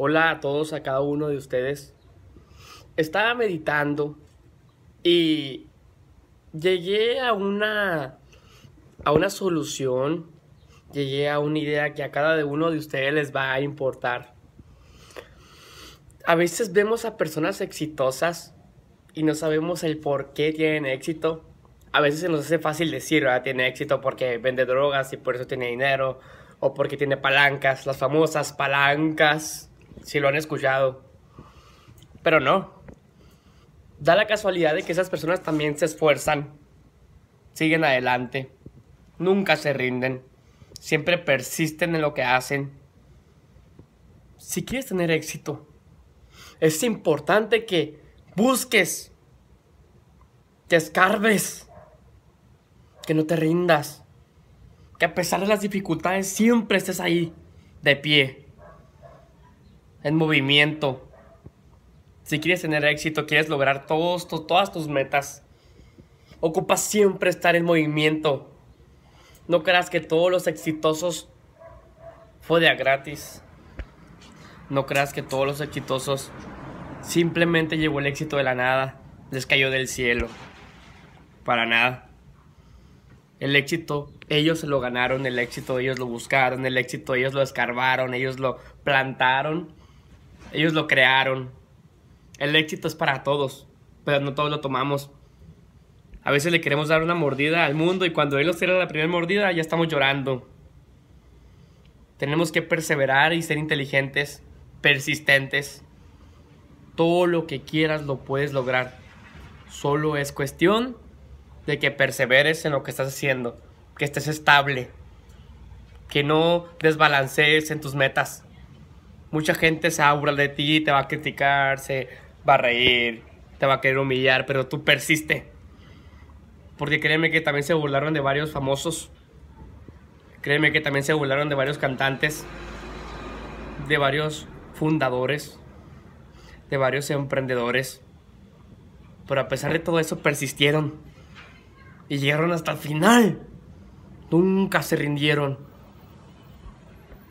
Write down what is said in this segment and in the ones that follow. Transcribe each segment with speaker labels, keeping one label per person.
Speaker 1: Hola a todos, a cada uno de ustedes. Estaba meditando y llegué a una a una solución, llegué a una idea que a cada uno de ustedes les va a importar. A veces vemos a personas exitosas y no sabemos el por qué tienen éxito. A veces se nos hace fácil decir, ¿verdad? tiene éxito porque vende drogas y por eso tiene dinero, o porque tiene palancas, las famosas palancas si lo han escuchado. Pero no. Da la casualidad de que esas personas también se esfuerzan, siguen adelante, nunca se rinden, siempre persisten en lo que hacen. Si quieres tener éxito, es importante que busques, que escarbes, que no te rindas, que a pesar de las dificultades siempre estés ahí, de pie en movimiento. Si quieres tener éxito, quieres lograr todos, todas tus metas, ocupas siempre estar en movimiento. No creas que todos los exitosos fue de a gratis. No creas que todos los exitosos simplemente llegó el éxito de la nada, les cayó del cielo. Para nada. El éxito, ellos se lo ganaron, el éxito ellos lo buscaron, el éxito ellos lo escarbaron, ellos lo plantaron ellos lo crearon. El éxito es para todos, pero no todos lo tomamos. A veces le queremos dar una mordida al mundo y cuando él nos tira la primera mordida ya estamos llorando. Tenemos que perseverar y ser inteligentes, persistentes. Todo lo que quieras lo puedes lograr. Solo es cuestión de que perseveres en lo que estás haciendo, que estés estable, que no desbalancees en tus metas. Mucha gente se aburra de ti, te va a criticar, se va a reír, te va a querer humillar, pero tú persiste. Porque créeme que también se burlaron de varios famosos. Créeme que también se burlaron de varios cantantes, de varios fundadores, de varios emprendedores. Pero a pesar de todo eso persistieron y llegaron hasta el final. Nunca se rindieron.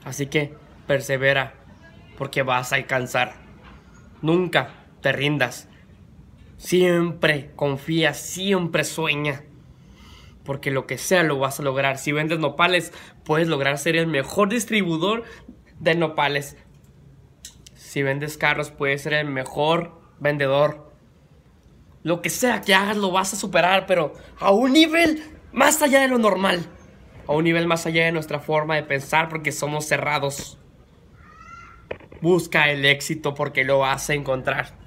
Speaker 1: Así que persevera porque vas a alcanzar. Nunca te rindas. Siempre confía, siempre sueña. Porque lo que sea lo vas a lograr. Si vendes nopales, puedes lograr ser el mejor distribuidor de nopales. Si vendes carros, puedes ser el mejor vendedor. Lo que sea que hagas lo vas a superar, pero a un nivel más allá de lo normal. A un nivel más allá de nuestra forma de pensar porque somos cerrados. Busca el éxito porque lo vas a encontrar.